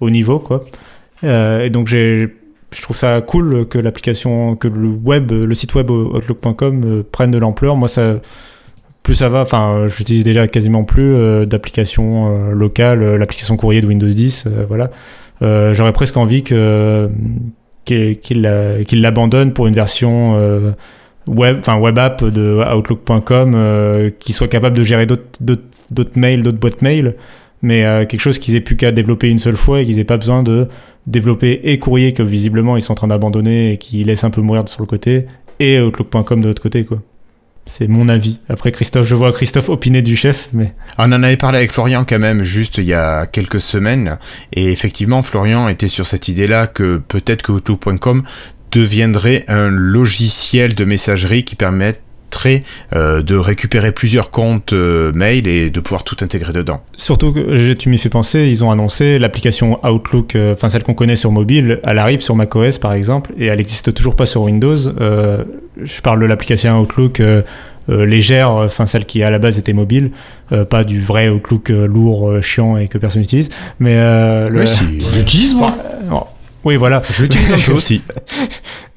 Speaker 2: au niveau, quoi. et donc je trouve ça cool que l'application, que le web, le site web outlook.com prenne de l'ampleur. Moi, ça, plus ça va, enfin, j'utilise déjà quasiment plus d'applications locales, l'application courrier de Windows 10, voilà. J'aurais presque envie que qu'il l'abandonne pour une version euh, web, enfin web app de Outlook.com euh, qui soit capable de gérer d'autres mails, d'autres boîtes mail, mais euh, quelque chose qu'ils aient plus qu'à développer une seule fois et qu'ils aient pas besoin de développer et courrier que visiblement ils sont en train d'abandonner et qui laissent un peu mourir sur le côté et Outlook.com de l'autre côté quoi. C'est mon avis. Après Christophe, je vois Christophe opiner du chef, mais...
Speaker 1: On en avait parlé avec Florian quand même, juste il y a quelques semaines, et effectivement Florian était sur cette idée-là que peut-être que Outlook.com deviendrait un logiciel de messagerie qui permette euh, de récupérer plusieurs comptes euh, mail et de pouvoir tout intégrer dedans.
Speaker 2: Surtout que tu m'y fais penser, ils ont annoncé l'application Outlook, euh, enfin celle qu'on connaît sur mobile, elle arrive sur macOS par exemple et elle n'existe toujours pas sur Windows. je parle de l'application Outlook. légère, enfin celle qui à la base était mobile, pas du vrai Outlook lourd, chiant et que personne n'utilise. Mais
Speaker 3: le... j'utilise moi.
Speaker 2: oui, voilà.
Speaker 1: J'utilise un peu aussi.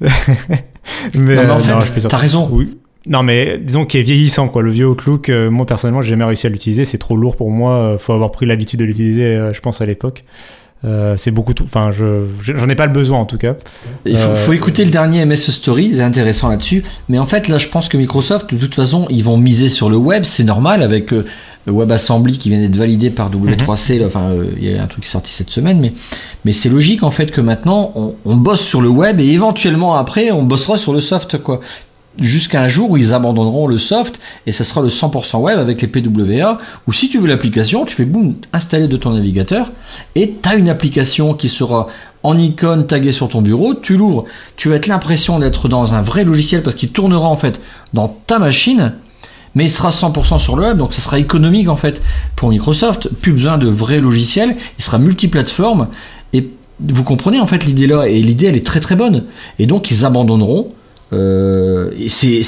Speaker 3: mais non, mais en fait, t'as raison.
Speaker 2: Oui. Non, mais disons qu'il est vieillissant, quoi. Le vieux Outlook, euh, moi personnellement, j'ai jamais réussi à l'utiliser. C'est trop lourd pour moi. Euh, faut avoir pris l'habitude de l'utiliser, euh, je pense, à l'époque. Euh, c'est beaucoup tout. Enfin, je j'en ai pas le besoin en tout cas.
Speaker 3: Il faut, faut écouter le dernier MS Story, c'est intéressant là-dessus. Mais en fait, là, je pense que Microsoft, de toute façon, ils vont miser sur le web, c'est normal avec le WebAssembly qui vient d'être validé par W3C. là, Enfin, il y a un truc qui est sorti cette semaine, mais mais c'est logique en fait que maintenant on, on bosse sur le web et éventuellement après on bossera sur le soft quoi. Jusqu'à un jour où ils abandonneront le soft et ça sera le 100% web avec les PWA. Ou si tu veux l'application, tu fais boum, installer de ton navigateur et tu as une application qui sera en icône taguée sur ton bureau. Tu l'ouvres, tu vas être l'impression d'être dans un vrai logiciel parce qu'il tournera en fait dans ta machine mais il sera 100% sur le web, donc ça sera économique en fait pour Microsoft. Plus besoin de vrais logiciels, il sera multiplateforme. Et vous comprenez en fait l'idée là, et l'idée elle est très très bonne. Et donc ils abandonneront. Euh, c'est-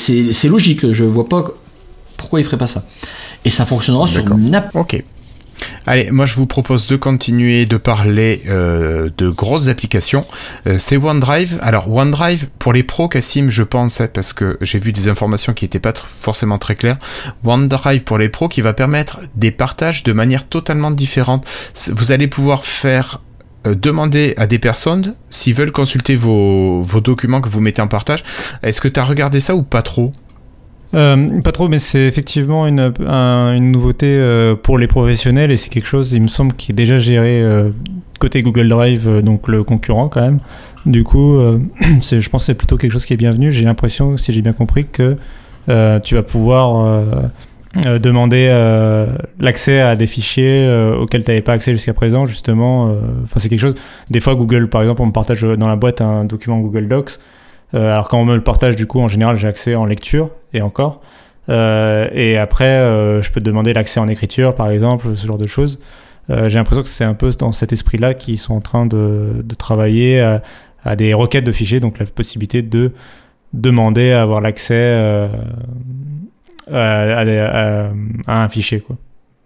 Speaker 3: logique, je vois pas pourquoi ils feraient pas ça. Et ça fonctionnera sur
Speaker 1: Ok. Allez, moi je vous propose de continuer de parler euh, de grosses applications. Euh, c'est OneDrive. Alors OneDrive pour les pros, Cassim, je pense, hein, parce que j'ai vu des informations qui n'étaient pas tr- forcément très claires. OneDrive pour les pros qui va permettre des partages de manière totalement différente. Vous allez pouvoir faire euh, demander à des personnes s'ils veulent consulter vos, documents que vous mettez en partage. Est-ce que tu as regardé ça ou pas trop?
Speaker 2: Euh, pas trop, mais c'est effectivement une, un- une nouveauté euh, pour les professionnels et c'est quelque chose, il me semble, qui est déjà géré côté Google Drive, donc le concurrent quand même. Du coup, je pense que c'est plutôt quelque chose qui est bienvenu. J'ai l'impression, si j'ai bien compris, que tu vas pouvoir euh, demander euh, l'accès à des fichiers euh, auxquels tu n'avais pas accès jusqu'à présent, justement. euh, Enfin, c'est quelque chose. Des fois, Google, par exemple, on me partage dans la boîte un document Google Docs. Euh, alors quand on me le partage, du coup, en général, j'ai accès en lecture et encore. Euh, et après, je peux te demander l'accès en écriture, par exemple, ce genre de choses. J'ai l'impression que c'est un peu dans cet esprit-là qu'ils sont en train de, de travailler à, à des requêtes de fichiers, donc la possibilité de demander à avoir l'accès à, à- à un fichier, quoi.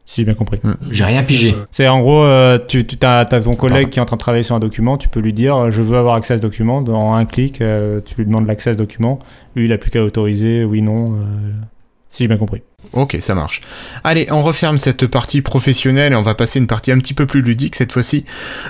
Speaker 2: Si j'ai bien compris.
Speaker 3: J'ai rien pigé.
Speaker 2: C'est en gros, euh, tu, as, ton collègue
Speaker 1: Pardon.
Speaker 2: qui est en train de travailler sur un document, tu peux lui dire euh, je veux avoir accès à ce document. Dans un clic, euh, tu lui demandes l'accès à ce document. Lui, il a plus qu'à autoriser, oui, non. euh, si j'ai bien compris.
Speaker 1: Ok, ça marche. Allez, on referme cette partie professionnelle et on va passer une partie un petit peu plus ludique cette fois-ci.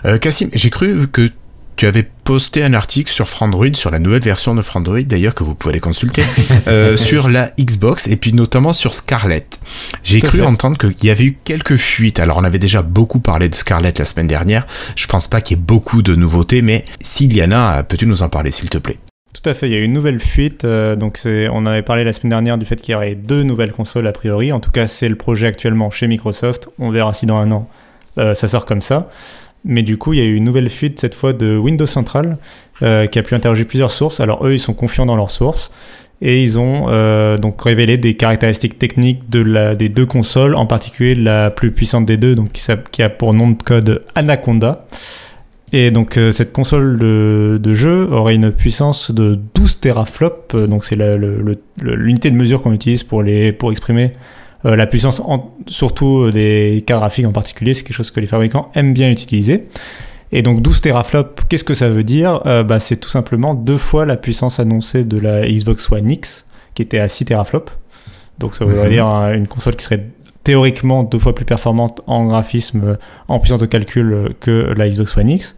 Speaker 1: Euh, Cassim, j'ai cru que tu avais posté un article sur Frandroid, sur la nouvelle version de Frandroid d'ailleurs, que vous pouvez aller consulter, euh, sur la Xbox et puis notamment sur Scarlett. J'ai cru
Speaker 2: fait.
Speaker 1: entendre qu'il y avait eu quelques fuites. Alors on avait déjà beaucoup parlé de Scarlett la semaine dernière. Je pense pas qu'il y ait beaucoup de nouveautés, mais s'il y en a, peux-tu nous en parler s'il te plaît?
Speaker 2: Tout à fait, il y a eu une nouvelle fuite. euh, donc on avait parlé la semaine dernière du fait qu'il y aurait deux nouvelles consoles a priori. En tout cas, c'est le projet actuellement chez Microsoft. On verra si dans un an euh, ça sort comme ça. Mais du coup, il y a eu une nouvelle fuite cette fois de Windows Central euh, qui a pu interroger plusieurs sources. Alors eux, ils sont confiants dans leurs sources et ils ont euh, donc révélé des caractéristiques techniques de la, des deux consoles, en particulier la plus puissante des deux, donc qui, a pour nom de code Anaconda. Et donc euh, cette console de, de jeu aurait une puissance de 12 teraflops, donc c'est l'unité de mesure qu'on utilise pour, les, pour exprimer euh, la puissance, en- surtout euh, des cartes graphiques en particulier, c'est quelque chose que les fabricants aiment bien utiliser. Et donc 12 teraflops, qu'est-ce que ça veut dire? Euh, bah, C'est tout simplement deux fois la puissance annoncée de la Xbox One X, qui était à 6 teraflops. Donc ça voudrait
Speaker 1: Mhm.
Speaker 2: dire une console qui serait théoriquement deux fois plus performante en graphisme, en puissance de calcul que la Xbox One X.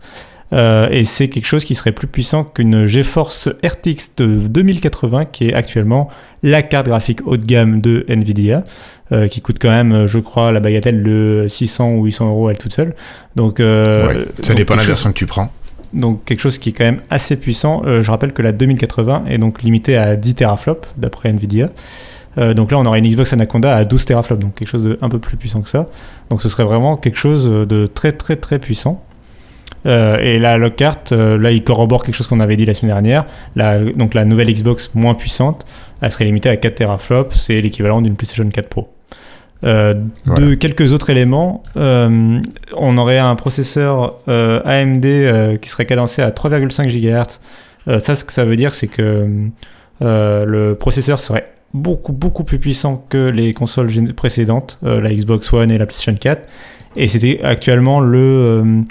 Speaker 2: Euh, et c'est quelque chose qui serait plus puissant qu'une GeForce RTX de 2080, qui est actuellement la carte graphique haut de gamme de Nvidia, euh, qui coûte quand même, je crois, la bagatelle de 600 ou 800 euros elle toute seule. Donc, euh,
Speaker 1: Ouais, Ça
Speaker 2: donc
Speaker 1: dépend de la
Speaker 2: chose-
Speaker 1: version que tu prends.
Speaker 2: donc quelque chose qui est quand même assez puissant. Euh, je rappelle que la 2080 est donc limitée à 10 teraflops d'après Nvidia. Euh, donc là, on aurait une Xbox Anaconda à 12 teraflops, donc quelque chose de un peu plus puissant que ça. Donc ce serait vraiment quelque chose de très très très puissant. Euh, et la Lockhart, euh, là, il corrobore quelque chose qu'on avait dit la semaine dernière. La, donc la nouvelle Xbox moins puissante, elle serait limitée à 4 teraflops, c'est l'équivalent d'une PlayStation 4 Pro. Euh,
Speaker 1: Voilà.
Speaker 2: De quelques autres éléments, on aurait un processeur AMD qui serait cadencé à 3,5 GHz. Ça, ce que ça veut dire, c'est que le processeur serait beaucoup beaucoup plus puissant que les consoles précédentes, la Xbox One et la PlayStation 4. Et c'était actuellement le,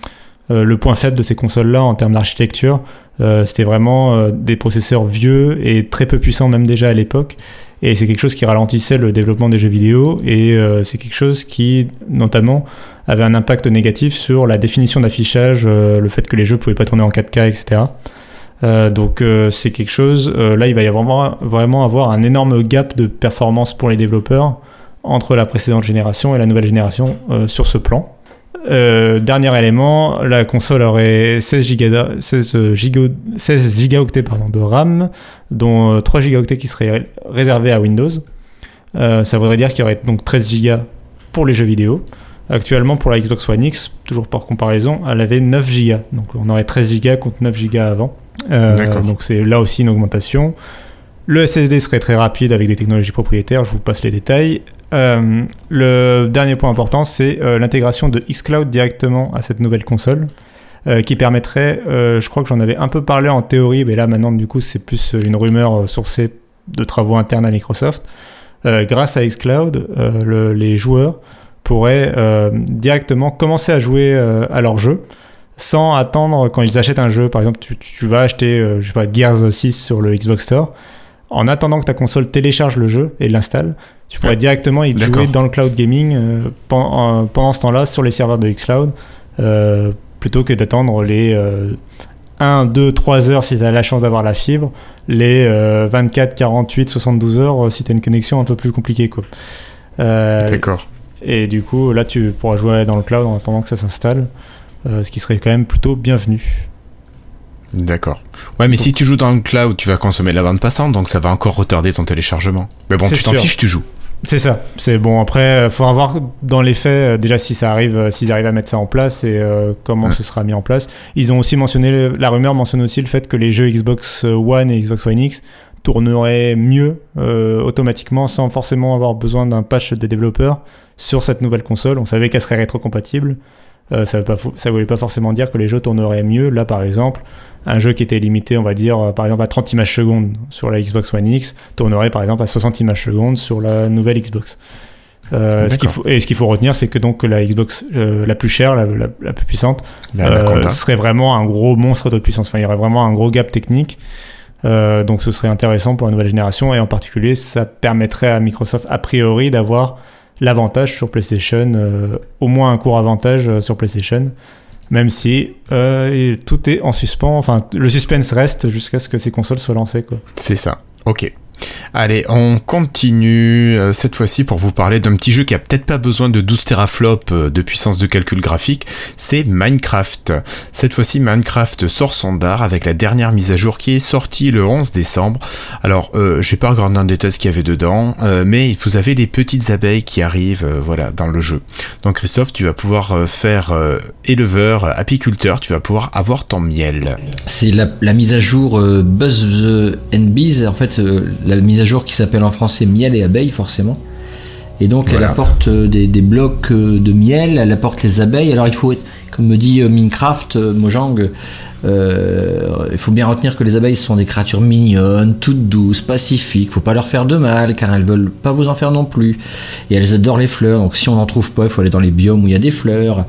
Speaker 2: le point faible de ces consoles-là en termes d'architecture. Euh, c'était vraiment euh, des processeurs vieux et très peu puissants même déjà à l'époque. Et c'est quelque chose qui ralentissait le développement des jeux vidéo et euh, c'est quelque chose qui notamment avait un impact négatif sur la définition d'affichage, euh, le fait que les jeux pouvaient pas tourner en 4K, etc. Euh, donc euh, c'est quelque chose, euh, là il va y avoir vraiment avoir un énorme gap de performance pour les développeurs entre la précédente génération et la nouvelle génération euh, sur ce plan. Euh, dernier élément, la console aurait 16, giga, 16, giga, 16 gigaoctets pardon, de RAM, dont euh, 3 gigaoctets qui seraient ré- réservés à Windows. Euh, ça voudrait dire qu'il y aurait donc 13 gigas pour les jeux vidéo. Actuellement, pour la Xbox One X, toujours par comparaison, elle avait 9 gigas. Donc on aurait 13 gigas contre 9 gigas avant. Euh, donc c'est là aussi une augmentation. Le SSD serait très rapide avec des technologies propriétaires, je vous passe les détails. Euh, le dernier point important, c'est euh, l'intégration de xCloud directement à cette nouvelle console, euh, qui permettrait, je crois que j'en avais un peu parlé en théorie, mais là maintenant du coup c'est plus une rumeur sourcée de travaux internes à Microsoft. Grâce à xCloud, le- les joueurs pourraient directement commencer à jouer à leur jeu sans attendre quand ils achètent un jeu. Par exemple, tu, vas acheter, je sais pas, Gears 6 sur le Xbox Store. En attendant que ta console télécharge le jeu et l'installe, tu pourrais
Speaker 1: Ouais.
Speaker 2: directement y jouer dans le cloud gaming euh, pen- en- pendant ce temps-là sur les serveurs de xCloud, euh, plutôt que d'attendre les euh, 1, 2, 3 heures si tu as la chance d'avoir la fibre, les euh, 24, 48, 72 heures euh, si tu as une connexion un peu plus compliquée. Quoi. Euh,
Speaker 1: D'accord.
Speaker 2: et du coup, là, tu pourras jouer dans le cloud en attendant que ça s'installe, euh, ce qui serait quand même plutôt bienvenu.
Speaker 1: D'accord. Ouais, mais si tu joues dans le cloud, tu vas consommer de la bande passante, donc ça va encore retarder ton téléchargement. Mais bon, tu t'en fiches, tu joues.
Speaker 2: C'est ça. C'est bon. Après, euh, faut voir dans les faits euh, déjà si ça arrive, euh, s'ils arrivent à mettre ça en place et euh, comment
Speaker 1: Ouais.
Speaker 2: ce sera mis en place. Ils ont aussi mentionné la rumeur mentionne aussi le fait que les jeux Xbox One et Xbox One X tourneraient mieux euh, automatiquement sans forcément avoir besoin d'un patch des développeurs sur cette nouvelle console. On savait qu'elle serait rétrocompatible. Euh, ça ne ça voulait pas forcément dire que les jeux tourneraient mieux. Là, par exemple, un jeu qui était limité, on va dire, euh, par exemple à 30 images secondes sur la Xbox One X, tournerait par exemple à 60 images secondes sur la nouvelle Xbox. Euh, ce qu'il
Speaker 1: D'accord.
Speaker 2: faut, et ce qu'il faut retenir, c'est que donc la Xbox euh, la plus chère, la, la- la plus puissante, euh, serait vraiment un gros monstre de puissance. Enfin, il y aurait vraiment un gros gap technique. Donc ce serait intéressant pour la nouvelle génération et en particulier ça permettrait à Microsoft a priori d'avoir l'avantage sur PlayStation, au moins un court avantage sur PlayStation, même si euh, tout est en suspens, enfin le suspense reste jusqu'à ce que ces consoles soient lancées. Quoi.
Speaker 1: C'est ça. Ok. Allez, on continue euh, cette fois-ci pour vous parler d'un petit jeu qui a peut-être pas besoin de 12 teraflops euh, de puissance de calcul graphique, c'est Minecraft. Cette fois-ci, Minecraft sort son dard avec la dernière mise à jour qui est sortie le 11 décembre. Alors, euh, j'ai pas regardé en détail ce qu'il y avait dedans, euh, mais vous avez les petites abeilles qui arrivent, voilà, dans le jeu. Donc, Christophe, tu vas pouvoir faire éleveur, apiculteur, tu vas pouvoir avoir ton miel.
Speaker 3: C'est la, mise à jour Buzz the and Bees, en fait, la mise à jour qui s'appelle en français miel et abeilles, forcément. Et donc, elle apporte euh, des, des blocs euh, de miel, elle apporte les abeilles. Alors, il faut, être- comme me dit euh, Minecraft, euh, Mojang, euh, il faut bien retenir que les abeilles sont des créatures mignonnes, toutes douces, pacifiques. Faut pas leur faire de mal, car elles veulent pas vous en faire non plus. Et elles adorent les fleurs. Donc, si on n'en trouve pas, il faut aller dans les biomes où il y a des fleurs.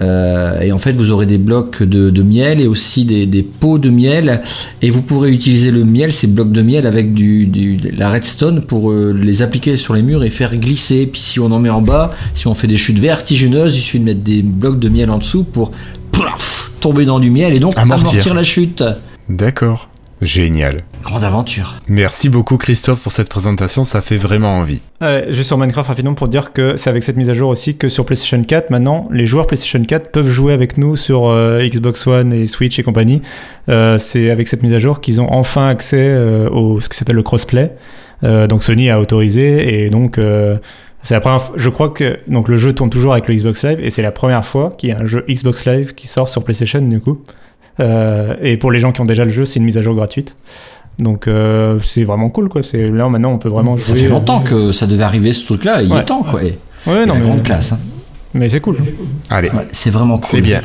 Speaker 3: Et en fait, vous aurez des blocs de, miel et aussi des, pots de miel. Et vous pourrez utiliser le miel, ces blocs de miel, avec du, de la redstone pour les appliquer sur les murs et faire glisser. Puis si on en met en bas, si on fait des chutes vertigineuses, il suffit de mettre des blocs de miel en dessous pour plaf, tomber dans du miel et donc
Speaker 1: Amortir.
Speaker 3: amortir la chute.
Speaker 1: D'accord. Génial.
Speaker 3: Grande aventure.
Speaker 1: Merci beaucoup Christophe pour cette présentation, ça fait vraiment envie.
Speaker 2: Euh, juste sur Minecraft rapidement pour dire que c'est avec cette mise à jour aussi que sur PlayStation 4 maintenant les joueurs PlayStation 4 peuvent jouer avec nous sur euh, Xbox One et Switch et compagnie. Euh, c'est avec cette mise à jour qu'ils ont enfin accès euh, au ce qui s'appelle le crossplay. Euh, donc Sony a autorisé et donc euh, c'est la première fois- je crois que donc le jeu tourne toujours avec le Xbox Live et c'est la première fois qu'il y a un jeu Xbox Live qui sort sur PlayStation du coup. Euh, et pour les gens qui ont déjà le jeu, c'est une mise à jour gratuite. Donc euh, c'est vraiment cool quoi. C'est là maintenant on peut vraiment
Speaker 3: Ça
Speaker 2: jouer.
Speaker 3: fait longtemps que ça devait arriver ce truc-là. Il
Speaker 2: Ouais.
Speaker 3: est temps, quoi. Et
Speaker 2: Ouais, non
Speaker 3: la
Speaker 2: mais
Speaker 3: grande classe. hein.
Speaker 2: mais c'est cool.
Speaker 1: Allez,
Speaker 3: Ouais, c'est vraiment cool.
Speaker 1: c'est bien.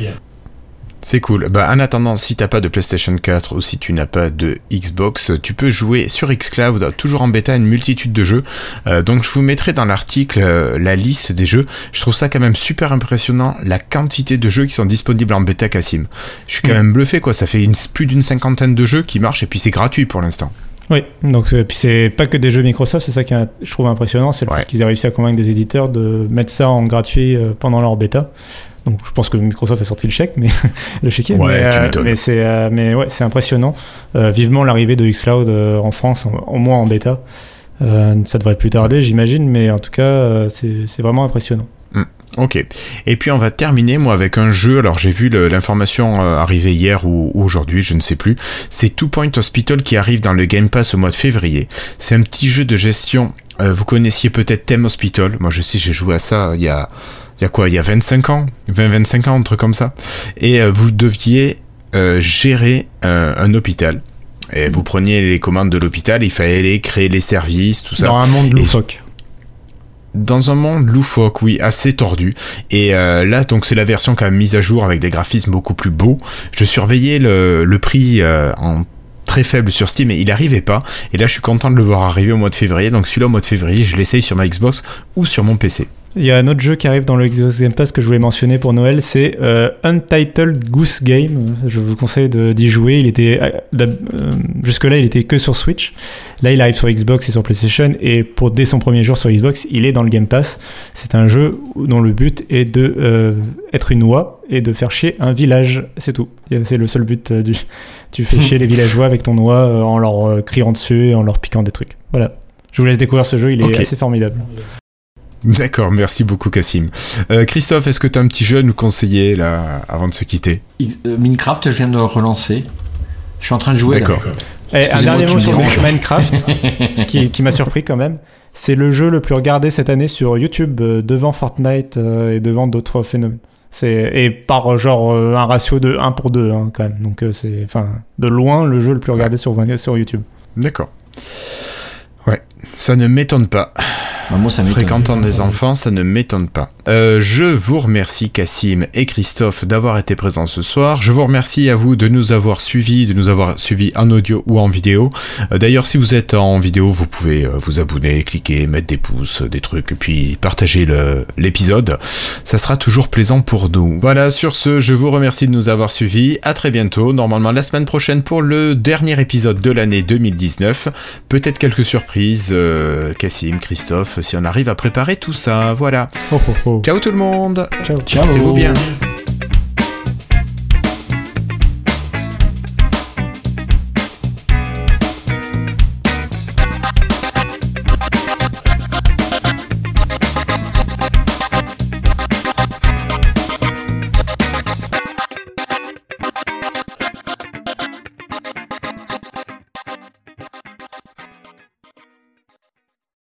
Speaker 1: C'est cool. Bah, en attendant, si t'as pas de PlayStation 4 ou si tu n'as pas de Xbox, tu peux jouer sur Xcloud, toujours en bêta, une multitude de jeux. Euh, donc je vous mettrai dans l'article euh, la liste des jeux. Je trouve ça quand même super impressionnant, la quantité de jeux qui sont disponibles en bêta, Cassim. Je suis quand même bluffé, quoi. Ça fait une, plus d'une cinquantaine de jeux qui marchent et puis c'est gratuit pour l'instant.
Speaker 2: Oui, donc euh, puis c'est pas que des jeux Microsoft, c'est ça qui je trouve impressionnant, c'est le fait qu'ils aient réussi à convaincre des éditeurs de mettre ça en gratuit pendant leur bêta. Donc je pense que Microsoft a sorti le chèque, mais le chéquier.
Speaker 1: Ouais,
Speaker 2: mais, mais c'est mais ouais, c'est impressionnant. vivement l'arrivée de xCloud en France, au moins en bêta. Euh, ça devrait plus tarder, j'imagine, mais en tout cas, euh, c'est vraiment impressionnant.
Speaker 1: Hmm, ok. Et puis on va terminer, moi, avec un jeu. Alors j'ai vu l'information euh, arriver hier ou, aujourd'hui, je ne sais plus. C'est Two Point Hospital qui arrive dans le Game Pass au mois de février. C'est un petit jeu de gestion. vous connaissiez peut-être Theme Hospital. Moi je sais, j'ai joué à ça il y a, il y a quoi Il y a 25 ans? 20-25 ans, un truc comme ça. Et vous deviez gérer un hôpital. Et vous preniez les commandes de l'hôpital, il fallait créer les services, tout ça.
Speaker 2: Dans un monde loufoque.
Speaker 1: dans un monde loufoque, oui, assez tordu. Et euh, là, donc c'est la version quand même mise à jour avec des graphismes beaucoup plus beaux. Je surveillais le, prix euh, en très faible sur Steam et il n'arrivait pas. Et là, je suis content de le voir arriver au mois de février. Donc celui-là au mois de février, je l'essaye sur ma Xbox ou sur mon PC.
Speaker 2: Il y a un autre jeu qui arrive dans le Xbox Game Pass que je voulais mentionner pour Noël, c'est euh, Untitled Goose Game. Je vous conseille d'y jouer. Il était euh, euh, jusque-là, il était que sur Switch. Là, il arrive sur Xbox et sur PlayStation. Et pour dès son premier jour sur Xbox, il est dans le Game Pass. C'est un jeu dont le but est de être une oie et de faire chier un village. C'est tout. C'est le seul but du. Tu fais chier les villageois avec ton oie en leur criant dessus et en leur piquant des trucs. Voilà. Je vous laisse découvrir ce jeu. Il est assez formidable.
Speaker 1: D'accord, merci beaucoup Cassim. Euh, Christophe, est-ce que tu as un petit jeu à nous conseiller là, avant de se quitter?
Speaker 3: Euh, Minecraft, je viens de relancer. Je suis en train de jouer.
Speaker 1: D'accord.
Speaker 2: Eh, un dernier mot sur Minecraft, qui, m'a surpris quand même. C'est le jeu le plus regardé cette année sur YouTube, euh, devant Fortnite et devant d'autres phénomènes. C'est et par genre un ratio de 1 pour 2 hein, quand même. Donc c'est enfin de loin le jeu le plus regardé sur sur YouTube.
Speaker 1: D'accord. Ouais, ça ne m'étonne pas.
Speaker 3: Bah, moi,
Speaker 1: Fréquentant des enfants, ça ne m'étonne pas. Euh, je vous remercie Cassim et Christophe d'avoir été présents ce soir. Je vous remercie à vous de nous avoir suivis, de nous avoir suivis en audio ou en vidéo. Euh, d'ailleurs, si vous êtes en vidéo, vous pouvez euh, vous abonner, cliquer, mettre des pouces, des trucs, et puis partager l'épisode. Ça sera toujours plaisant pour nous. Voilà, sur ce, je vous remercie de nous avoir suivis. À très bientôt, normalement la semaine prochaine pour le dernier épisode de l'année 2019. Peut-être quelques surprises, Cassim, Christophe si on arrive à préparer tout ça. Voilà. Ciao tout le monde.
Speaker 3: Ciao. Ciao.
Speaker 1: Portez-vous bien.